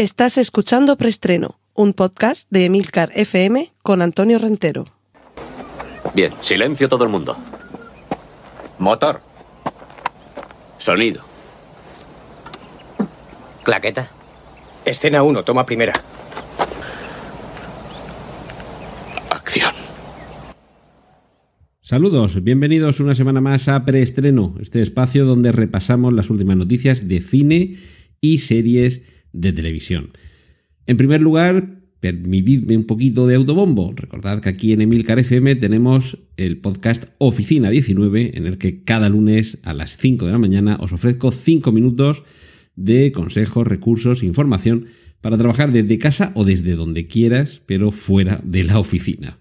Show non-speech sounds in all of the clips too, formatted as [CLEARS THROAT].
Estás escuchando Preestreno, un podcast de Emilcar FM con Antonio Rentero. Bien, silencio todo el mundo. Motor. Sonido. Claqueta. Escena 1, toma primera. Acción. Saludos, bienvenidos una semana más a Preestreno, este espacio donde repasamos las últimas noticias de cine y series de televisión. En primer lugar, permitidme un poquito de autobombo. Recordad que aquí en Emilcar FM tenemos el podcast Oficina 19, en el que cada lunes a las 5 de la mañana os ofrezco 5 minutos de consejos, recursos, información para trabajar desde casa o desde donde quieras, pero fuera de la oficina.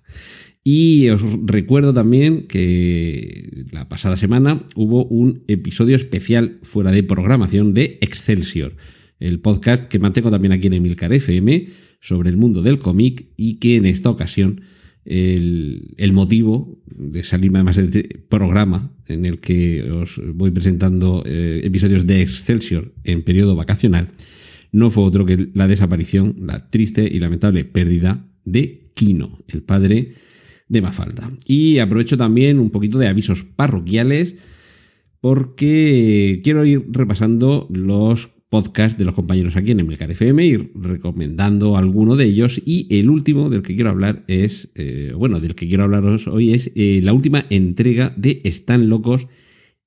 Y os recuerdo también que la pasada semana hubo un episodio especial fuera de programación de Excelsior el podcast que mantengo también aquí en Emilcar FM sobre el mundo del cómic y que en esta ocasión el, motivo de salirme además de este programa en el que os voy presentando eh, episodios de Excelsior en periodo vacacional no fue otro que la desaparición, la triste y lamentable pérdida de Kino, el padre de Mafalda. Y aprovecho también un poquito de avisos parroquiales porque quiero ir repasando los podcast de los compañeros aquí en Emilcar FM y recomendando alguno de ellos. Y el último del que quiero hablar es, eh, bueno, del que quiero hablaros hoy es eh, la última entrega de Están locos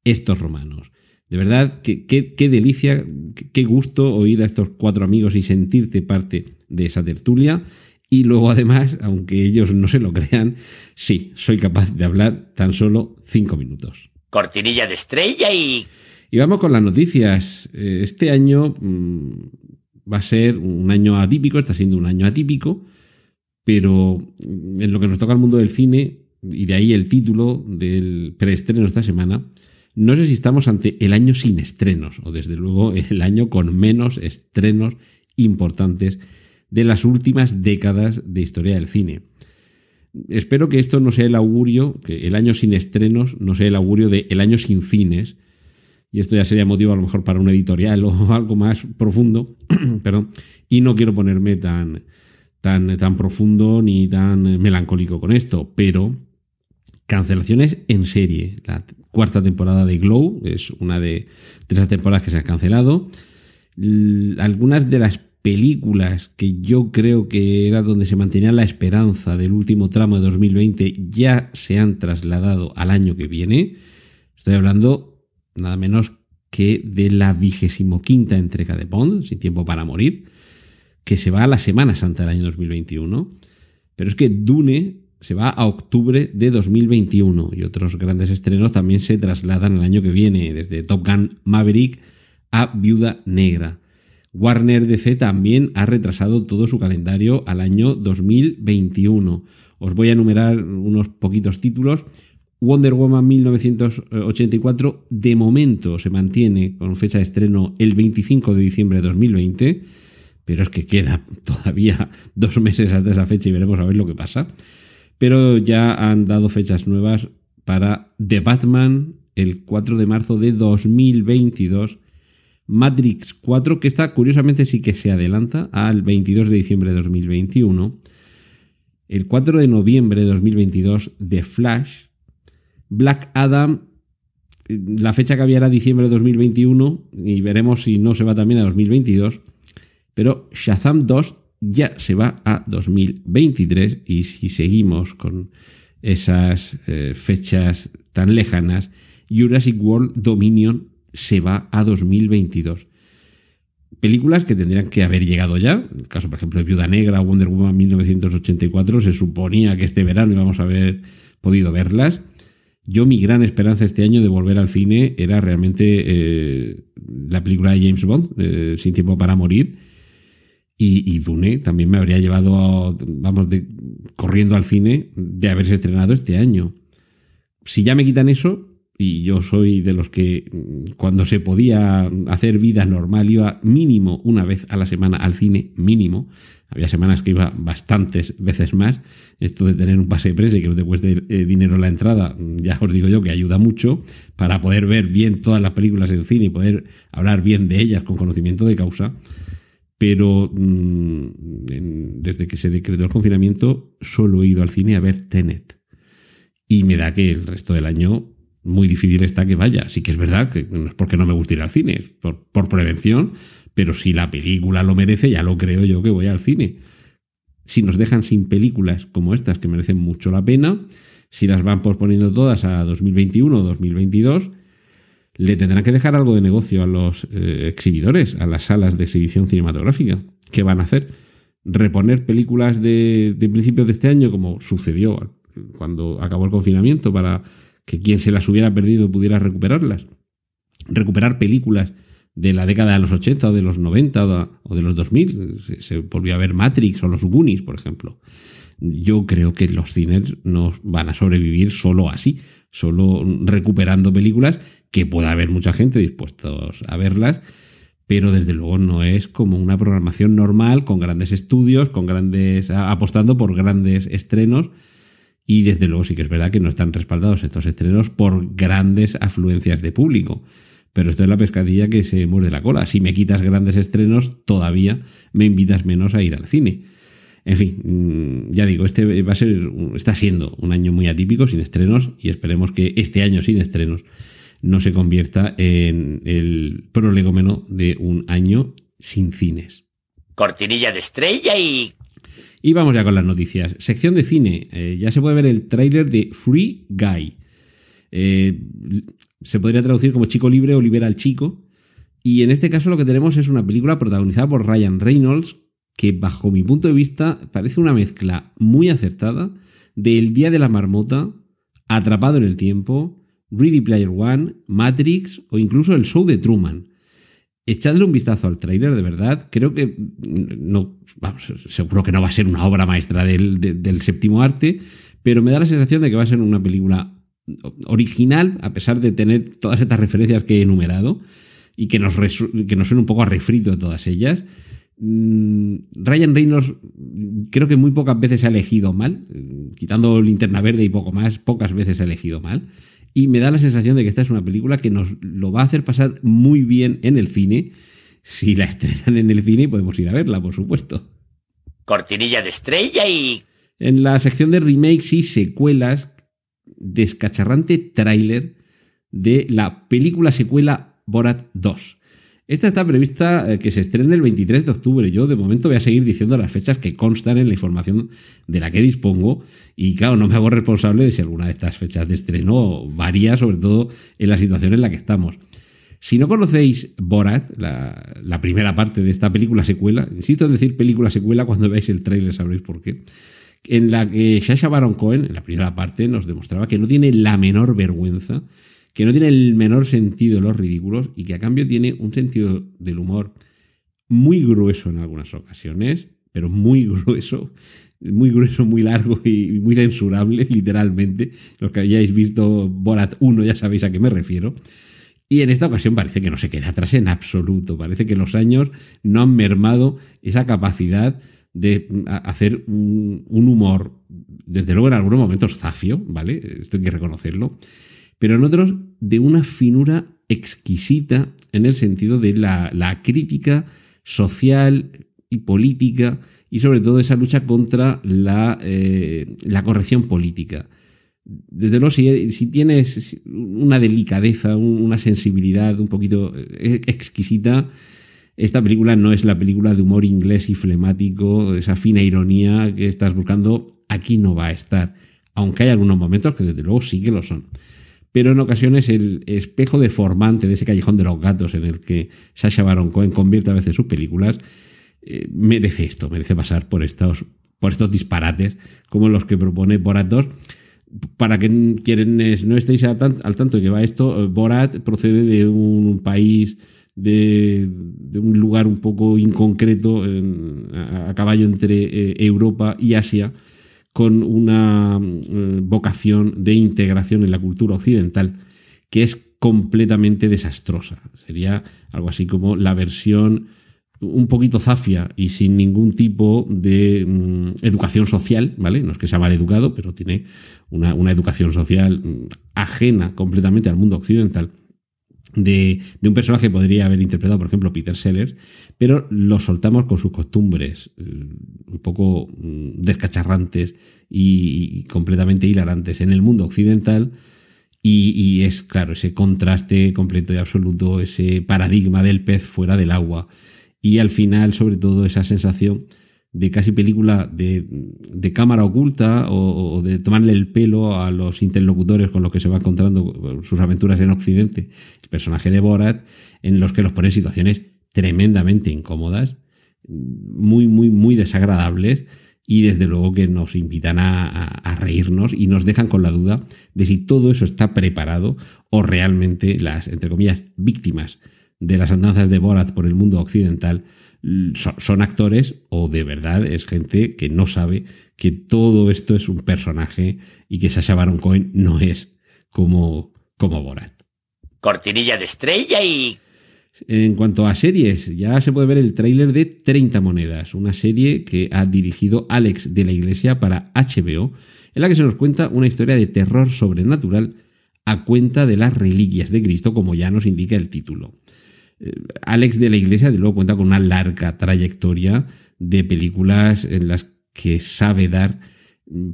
estos romanos. De verdad, qué, qué, delicia, qué gusto oír a estos cuatro amigos y sentirte parte de esa tertulia. Y luego además, aunque ellos no se lo crean, sí, soy capaz de hablar tan solo cinco minutos. Cortinilla de estrella y y vamos con las noticias. Eh, este año mm, va a ser un año atípico, está siendo un año atípico, pero en lo que nos toca al mundo del cine, y de ahí el título del preestreno esta semana, no sé si estamos ante el año sin estrenos, o desde luego [LAUGHS] el año con menos estrenos importantes de las últimas décadas de historia del cine. Espero que esto no sea el augurio, que el año sin estrenos no sea el augurio de el año sin cines, y esto ya sería motivo a lo mejor para un editorial [LAUGHS] o algo más profundo, [CLEARS THROAT] perdón, y no quiero ponerme tan, tan, tan profundo ni tan melancólico con esto, pero cancelaciones en serie. La cuarta temporada de Glow es una de, esas temporadas que se han cancelado. algunas de las películas que yo creo que era donde se mantenía la esperanza del último tramo de 2020 ya se han trasladado al año que viene. Estoy hablando nada menos que de la vigésimo quinta entrega de Bond, Sin Tiempo para Morir, que se va a la Semana Santa del año 2021. Pero es que Dune se va a octubre de 2021 y otros grandes estrenos también se trasladan el año que viene, desde Top Gun Maverick a Viuda Negra. Warner DC también ha retrasado todo su calendario al año 2021. Os voy a enumerar unos poquitos títulos. Wonder Woman 1984 de momento se mantiene con fecha de estreno el 25 de diciembre de 2020, pero es que queda [LAUGHS] todavía dos meses hasta esa fecha y veremos a ver lo que pasa. Pero ya han dado fechas nuevas para The Batman el 4 de marzo de 2022, Matrix 4, que está curiosamente sí que se adelanta al 22 de diciembre de 2021, el 4 de noviembre de 2022, The Flash, Black Adam, la fecha que había era diciembre de 2021 y veremos si no se va también a 2022. Pero Shazam 2 ya se va a 2023 y si seguimos con esas eh, fechas tan lejanas, Jurassic World Dominion se va a 2022. Películas que tendrían que haber llegado ya. En el caso, por ejemplo, de Viuda Negra, Wonder Woman 1984, se suponía que este verano íbamos a haber podido verlas. Yo mi gran esperanza este año de volver al cine era realmente eh, la película de James Bond, eh, Sin tiempo para morir. Y, Dune también me habría llevado, vamos, corriendo al cine de haberse estrenado este año. Si ya me quitan eso, y yo soy de los que mm, cuando se podía hacer vida normal iba mínimo una vez a la semana al cine, mínimo. Había semanas que iba bastantes veces más. Esto de tener un pase de prensa y que no te cueste eh, dinero la entrada, ya os digo yo que ayuda mucho para poder ver bien todas las películas en cine y poder hablar bien de ellas con conocimiento de causa. pero mm, desde que se decretó el confinamiento solo he ido al cine a ver Tenet. Y me da que el resto del año muy difícil está que vaya. Sí que es verdad que no es porque no me guste ir al cine, por, por prevención, pero si la película lo merece, ya lo creo yo que voy al cine. Si nos dejan sin películas como estas que merecen mucho la pena, si las van posponiendo todas a 2021 o 2022, le tendrán que dejar algo de negocio a los eh, exhibidores, a las salas de exhibición cinematográfica. ¿Qué van a hacer? ¿Reponer películas de, de principios de este año, como sucedió cuando acabó el confinamiento, para que quien se las hubiera perdido pudiera recuperarlas? ¿Recuperar películas de la década de los 80 o de los 90 o de, los 2000? Se, se volvió a ver Matrix o los Goonies, por ejemplo. Yo creo que los cines no van a sobrevivir solo así, solo recuperando películas que pueda haber mucha gente dispuestos a verlas, pero desde luego no es como una programación normal con grandes estudios, con grandes apostando por grandes estrenos y desde luego sí que es verdad que no están respaldados estos estrenos por grandes afluencias de público. Pero esto es la pescadilla que se muerde la cola. Si me quitas grandes estrenos, todavía me invitas menos a ir al cine. En fin, ya digo, este va a ser, está siendo un año muy atípico sin estrenos y esperemos que este año sin estrenos no se convierta en el prolegómeno de un año sin cines. Cortinilla de estrella y... Y vamos ya con las noticias. Sección de cine. Eh, ya se puede ver el tráiler de Free Guy. Eh, se podría traducir como Chico Libre o Libera al Chico. Y en este caso lo que tenemos es una película protagonizada por Ryan Reynolds, que bajo mi punto de vista parece una mezcla muy acertada de El Día de la Marmota, Atrapado en el Tiempo, Ready Player One, Matrix o incluso el show de Truman. Echadle un vistazo al tráiler, de verdad. Creo que no, vamos, seguro que no va a ser una obra maestra del, de, del séptimo arte, pero me da la sensación de que va a ser una película original, a pesar de tener todas estas referencias que he enumerado y que nos, que nos suena un poco a refrito de todas ellas. Mm, Ryan Reynolds creo que muy pocas veces ha elegido mal, quitando linterna verde y poco más, pocas veces ha elegido mal. Y me da la sensación de que esta es una película que nos lo va a hacer pasar muy bien en el cine. Si la estrenan en el cine, podemos ir a verla, por supuesto. Cortinilla de estrella y... En la sección de remakes y secuelas, descacharrante tráiler de la película secuela Borat 2. Esta está prevista que se estrene el 23 de octubre. Yo de momento voy a seguir diciendo las fechas que constan en la información de la que dispongo y claro, no me hago responsable de si alguna de estas fechas de estreno varía, sobre todo en la situación en la que estamos. Si no conocéis Borat, la, la primera parte de esta película secuela, insisto en decir película secuela, cuando veáis el tráiler sabréis por qué, en la que Sasha Baron Cohen, en la primera parte, nos demostraba que no tiene la menor vergüenza que no tiene el menor sentido de los ridículos y que a cambio tiene un sentido del humor muy grueso en algunas ocasiones, pero muy [LAUGHS] grueso, muy grueso, muy largo y muy censurable, literalmente. Los que hayáis visto Borat 1 ya sabéis a qué me refiero. Y en esta ocasión parece que no se queda atrás en absoluto. Parece que los años no han mermado esa capacidad de hacer un, humor, desde luego en algunos momentos zafio, ¿vale? Esto hay que reconocerlo pero en otros de una finura exquisita en el sentido de la, la, crítica social y política y sobre todo esa lucha contra la, eh, la corrección política. Desde luego, si, si, tienes una delicadeza, una sensibilidad un poquito exquisita, esta película no es la película de humor inglés y flemático, esa fina ironía que estás buscando, aquí no va a estar. Aunque hay algunos momentos que desde luego sí que lo son pero en ocasiones el espejo deformante de ese callejón de los gatos en el que Sasha Baron Cohen convierte a veces sus películas eh, merece esto, merece pasar por estos, por estos disparates como los que propone Borat 2. Para que quienes no estéis al tanto de que va esto, Borat procede de un país, de, un lugar un poco inconcreto, a, caballo entre eh, Europa y Asia, con una eh, vocación de integración en la cultura occidental que es completamente desastrosa. Sería algo así como la versión un poquito zafia y sin ningún tipo de mm, educación social, ¿vale? No es que sea mal educado, pero tiene una, una educación social mm, ajena completamente al mundo occidental de, un personaje que podría haber interpretado, por ejemplo, Peter Sellers, pero lo soltamos con sus costumbres eh, un poco mm, descacharrantes y, completamente hilarantes en el mundo occidental. Y, es, claro, ese contraste completo y absoluto, ese paradigma del pez fuera del agua. Y al final, sobre todo, esa sensación de casi película de, de cámara oculta o, de tomarle el pelo a los interlocutores con los que se va encontrando sus aventuras en Occidente. El personaje de Borat, en los que los pone en situaciones tremendamente incómodas, muy, muy, muy desagradables y desde luego que nos invitan a, a, a, reírnos y nos dejan con la duda de si todo eso está preparado o realmente las, entre comillas, víctimas de las andanzas de Borat por el mundo occidental son, son, actores o de verdad es gente que no sabe que todo esto es un personaje y que Sasha Baron Cohen no es como, como Borat. Cortinilla de estrella y... En cuanto a series, ya se puede ver el tráiler de 30 monedas, una serie que ha dirigido Alex de la Iglesia para HBO, en la que se nos cuenta una historia de terror sobrenatural a cuenta de las reliquias de Cristo, como ya nos indica el título. Alex de la Iglesia, de luego, cuenta con una larga trayectoria de películas en las que sabe dar,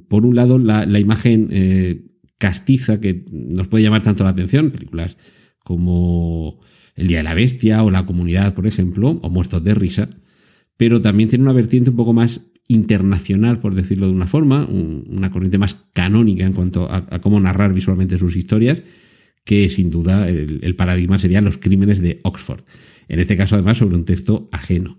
por un lado, la, imagen eh, castiza que nos puede llamar tanto la atención, películas como El Día de la Bestia o La Comunidad, por ejemplo, o Muertos de Risa, pero también tiene una vertiente un poco más internacional, por decirlo de una forma, un, una corriente más canónica en cuanto a cómo narrar visualmente sus historias, que sin duda el, paradigma serían los crímenes de Oxford. En este caso, además, sobre un texto ajeno.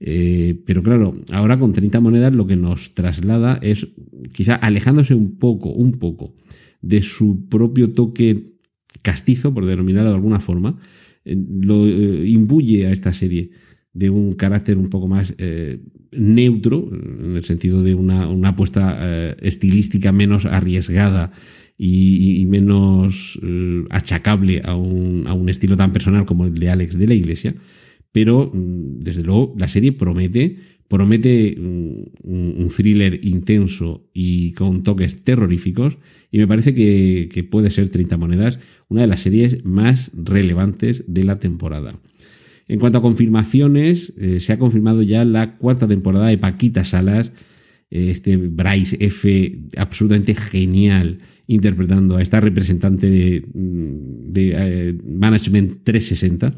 Eh, pero claro, ahora con 30 monedas lo que nos traslada es quizá alejándose un poco, un poco de su propio toque castizo, por denominarlo de alguna forma, eh, lo eh, imbuye a esta serie de un carácter un poco más eh, neutro, en el sentido de una, una apuesta estilística menos arriesgada y, y menos eh, achacable a un, a un, estilo tan personal como el de Alex de la Iglesia. Pero, mm, desde luego, la serie promete, promete un, un thriller intenso y con toques terroríficos. Y me parece que, que puede ser 30 monedas una de las series más relevantes de la temporada. En cuanto a confirmaciones, eh, se ha confirmado ya la cuarta temporada de Paquita Salas, este Bryce F. absolutamente genial interpretando a esta representante de, de eh, Management 360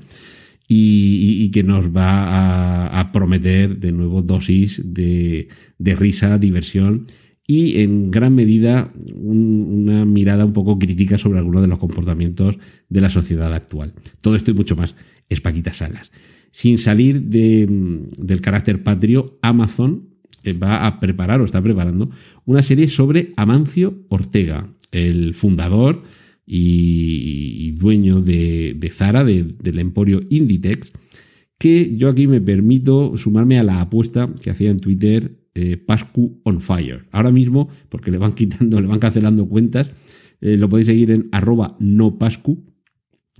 y, y, que nos va a, prometer de nuevo dosis de, de risa, diversión y en gran medida un, una mirada un poco crítica sobre algunos de los comportamientos de la sociedad actual. Todo esto y mucho más es Paquita Salas. Sin salir de, del carácter patrio, Amazon va a preparar o está preparando una serie sobre Amancio Ortega, el fundador y, dueño de, Zara, de, del emporio Inditex, que yo aquí me permito sumarme a la apuesta que hacía en Twitter eh, Pascu on Fire. Ahora mismo, porque le van [LAUGHS] quitando, le van cancelando cuentas, eh, lo podéis seguir en arroba no Pascu,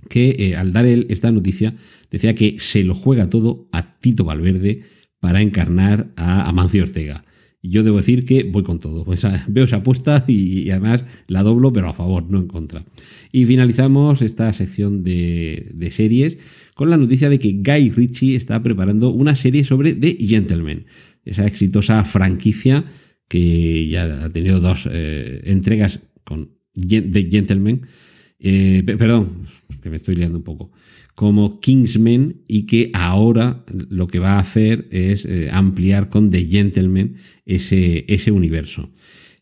que eh, al dar él esta noticia decía que se lo juega todo a Tito Valverde para encarnar a Amancio Ortega. Yo debo decir que voy con todo. Veo esa apuesta y, y, además la doblo, pero a favor, no en contra. Y finalizamos esta sección de, de series con la noticia de que Guy Ritchie está preparando una serie sobre The Gentleman, esa exitosa franquicia que ya ha tenido dos eh, entregas con The Gentleman. Eh, perdón, que me estoy liando un poco, como Kingsman y que ahora lo que va a hacer es eh, ampliar con The Gentleman ese, ese universo.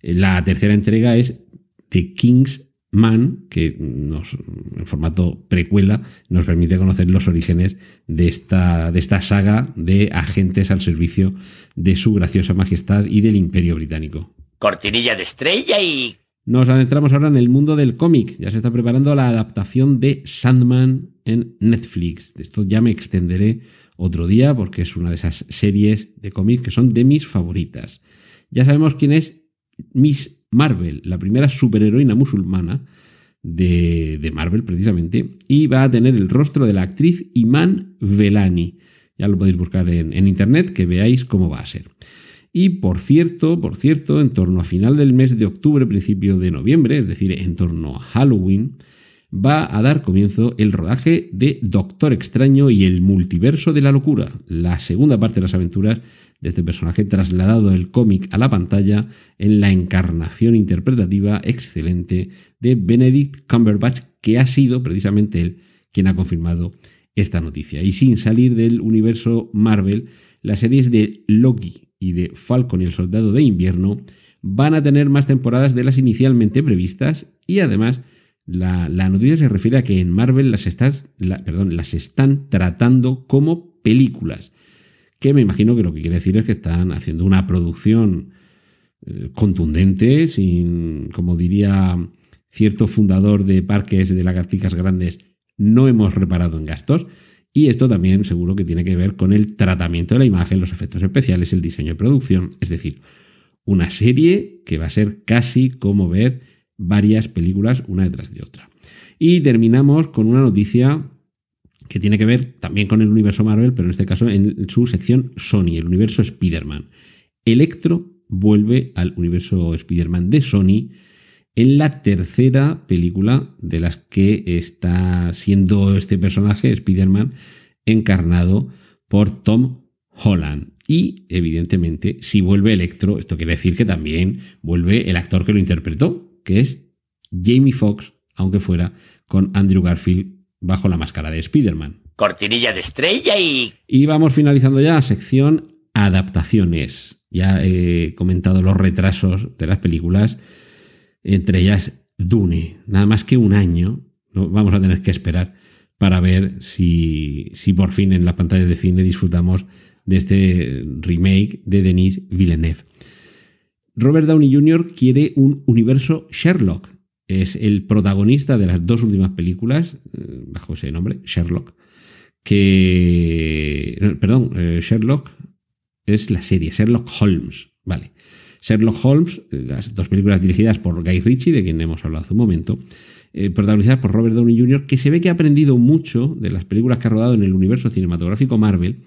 La tercera entrega es The Kingsman, que nos, en formato precuela nos permite conocer los orígenes de esta, de esta saga de agentes al servicio de su graciosa majestad y del imperio británico. Cortinilla de estrella y nos adentramos ahora en el mundo del cómic. Ya se está preparando la adaptación de Sandman en Netflix. De esto ya me extenderé otro día porque es una de esas series de cómic que son de mis favoritas. Ya sabemos quién es Miss Marvel, la primera superheroína musulmana de, de Marvel precisamente, y va a tener el rostro de la actriz Iman Velani. Ya lo podéis buscar en, en internet, que veáis cómo va a ser. Y por cierto, por cierto, en torno a final del mes de octubre, principio de noviembre, es decir, en torno a Halloween, va a dar comienzo el rodaje de Doctor Extraño y el multiverso de la locura, la segunda parte de las aventuras de este personaje trasladado del cómic a la pantalla en la encarnación interpretativa excelente de Benedict Cumberbatch, que ha sido precisamente él quien ha confirmado esta noticia. Y sin salir del universo Marvel, las series de Loki y de Falcon y el Soldado de Invierno van a tener más temporadas de las inicialmente previstas y además la, noticia se refiere a que en Marvel las, perdón, las están tratando como películas, que me imagino que lo que quiere decir es que están haciendo una producción eh, contundente, sin, como diría cierto fundador de parques de lagartijas grandes, no hemos reparado en gastos. Y esto también seguro que tiene que ver con el tratamiento de la imagen, los efectos especiales, el diseño de producción, es decir, una serie que va a ser casi como ver varias películas una detrás de otra. Y terminamos con una noticia que tiene que ver también con el universo Marvel, pero en este caso en su sección Sony, el universo Spider-Man. Electro vuelve al universo Spider-Man de Sony en la tercera película de las que está siendo este personaje, Spider-Man, encarnado por Tom Holland. Y evidentemente, si vuelve Electro, esto quiere decir que también vuelve el actor que lo interpretó, que es Jamie Foxx, aunque fuera con Andrew Garfield bajo la máscara de Spider-Man. Cortinilla de estrella y... Y vamos finalizando ya sección adaptaciones. Ya he comentado los retrasos de las películas, entre ellas Dune. Nada más que un año vamos a tener que esperar para ver si, si por fin en las pantallas de cine disfrutamos de este remake de Denis Villeneuve. Robert Downey Jr. quiere un universo Sherlock. Es el protagonista de las dos últimas películas, eh, bajo ese nombre, Sherlock. Que. Perdón, eh, Sherlock es la serie, Sherlock Holmes. Vale. Sherlock Holmes, las dos películas dirigidas por Guy Ritchie, de quien hemos hablado hace un momento, eh, protagonizadas por Robert Downey Jr., que se ve que ha aprendido mucho de las películas que ha rodado en el universo cinematográfico Marvel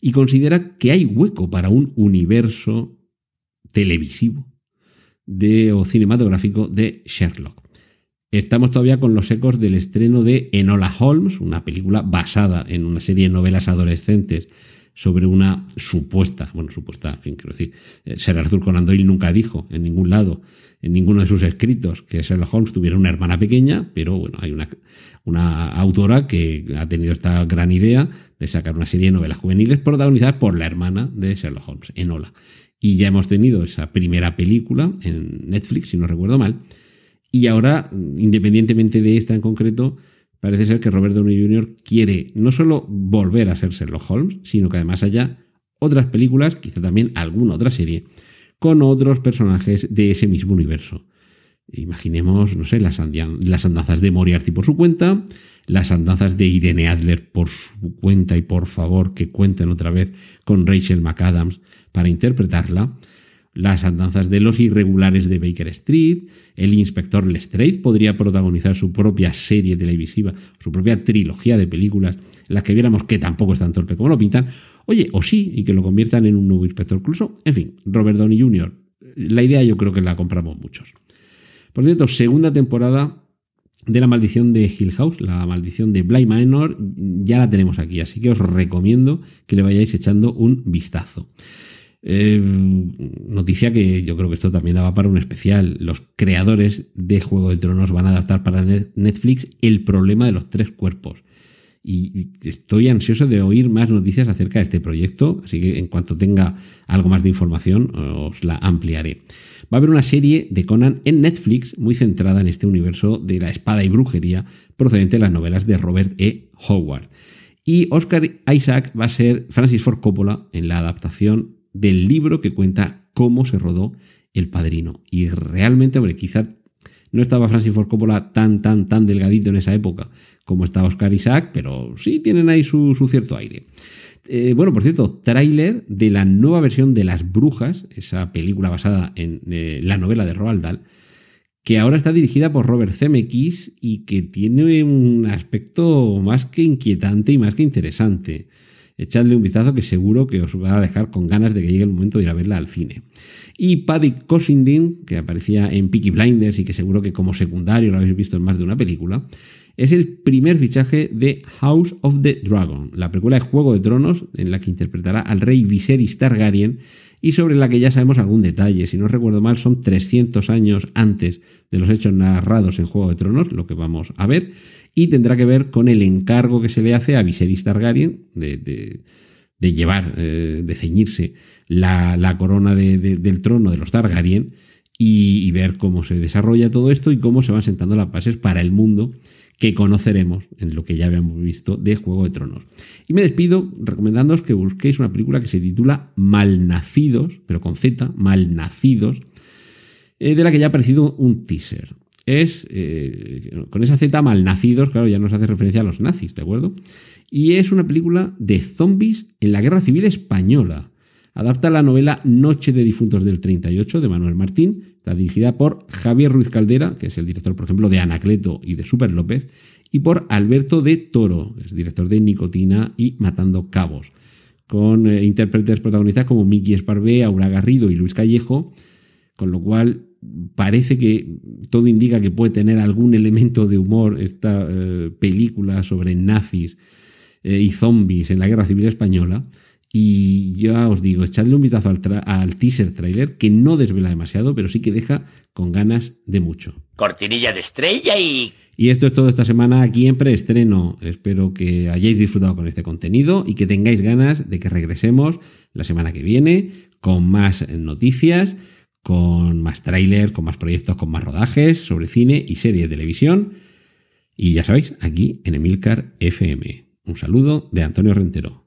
y considera que hay hueco para un universo televisivo de, o cinematográfico de Sherlock. Estamos todavía con los ecos del estreno de Enola Holmes, una película basada en una serie de novelas adolescentes sobre una supuesta, bueno, supuesta, en quiero decir, eh, Sir Arthur Conan Doyle nunca dijo en ningún lado, en ninguno de sus escritos, que Sherlock Holmes tuviera una hermana pequeña, pero bueno, hay una, una autora que ha tenido esta gran idea de sacar una serie de novelas juveniles protagonizadas por la hermana de Sherlock Holmes, Enola. Y ya hemos tenido esa primera película en Netflix, si no recuerdo mal. Y ahora, independientemente de esta en concreto, parece ser que Robert Downey Jr. quiere no solo volver a ser Sherlock Holmes, sino que además haya otras películas, quizá también alguna otra serie, con otros personajes de ese mismo universo. Imaginemos, no sé, las, las andanzas de Moriarty por su cuenta, las andanzas de Irene Adler por su cuenta y por favor que cuenten otra vez con Rachel McAdams para interpretarla, las andanzas de los irregulares de Baker Street, el inspector Lestrade podría protagonizar su propia serie televisiva, su propia trilogía de películas, las que viéramos que tampoco es tan torpe como lo pintan, oye, o sí, y que lo conviertan en un nuevo inspector Cluso, en fin, Robert Downey Jr., la idea yo creo que la compramos muchos. Por cierto, segunda temporada de la maldición de Hill House, la maldición de Bly Manor, ya la tenemos aquí, así que os recomiendo que le vayáis echando un vistazo. Eh, noticia que yo creo que esto también daba para un especial. Los creadores de Juego de Tronos van a adaptar para Netflix el problema de los tres cuerpos. Y estoy ansioso de oír más noticias acerca de este proyecto, así que en cuanto tenga algo más de información os la ampliaré. Va a haber una serie de Conan en Netflix muy centrada en este universo de la espada y brujería procedente de las novelas de Robert E. Howard. Y Oscar Isaac va a ser Francis Ford Coppola en la adaptación del libro que cuenta cómo se rodó El Padrino. Y realmente, hombre, quizá no estaba Francis Ford Coppola tan, tan, tan delgadito en esa época como está Oscar Isaac, pero sí tienen ahí su, cierto aire. Eh, bueno, por cierto, tráiler de la nueva versión de Las Brujas, esa película basada en eh, la novela de Roald Dahl, que ahora está dirigida por Robert Zemeckis y que tiene un aspecto más que inquietante y más que interesante echadle un vistazo que seguro que os va a dejar con ganas de que llegue el momento de ir a verla al cine. Y Paddy Cosindin, que aparecía en Peaky Blinders y que seguro que como secundario lo habéis visto en más de una película, es el primer fichaje de House of the Dragon, la precuela de Juego de Tronos en la que interpretará al rey Viserys Targaryen y sobre la que ya sabemos algún detalle. Si no recuerdo mal, son 300 años antes de los hechos narrados en Juego de Tronos, lo que vamos a ver, y tendrá que ver con el encargo que se le hace a Viserys Targaryen de, llevar, eh, de ceñirse la, corona del trono de los Targaryen y, ver cómo se desarrolla todo esto y cómo se van sentando las bases para el mundo que conoceremos en lo que ya habíamos visto de Juego de Tronos. Y me despido recomendándoos que busquéis una película que se titula Malnacidos, pero con Z, Malnacidos, eh, de la que ya ha aparecido un teaser. Es, eh, con esa Z, Malnacidos, claro, ya nos hace referencia a los nazis, ¿de acuerdo? Y es una película de zombies en la Guerra Civil Española. Adapta la novela Noche de Difuntos del 38 de Manuel Martín. Está dirigida por Javier Ruiz Caldera, que es el director, por ejemplo, de Anacleto y de Super López, y por Alberto de Toro, que es director de Nicotina y Matando Cabos, con eh, intérpretes protagonistas como Miki Esparvé, Aura Garrido y Luis Callejo, con lo cual parece que todo indica que puede tener algún elemento de humor esta eh, película sobre nazis eh, y zombies en la Guerra Civil Española. Y ya os digo, echadle un vistazo al, teaser trailer, que no desvela demasiado, pero sí que deja con ganas de mucho. Cortinilla de estrella y... Y esto es todo esta semana aquí en preestreno. Espero que hayáis disfrutado con este contenido y que tengáis ganas de que regresemos la semana que viene con más noticias, con más tráiler, con más proyectos, con más rodajes sobre cine y serie de televisión. Y ya sabéis, aquí en Emilcar FM. Un saludo de Antonio Rentero.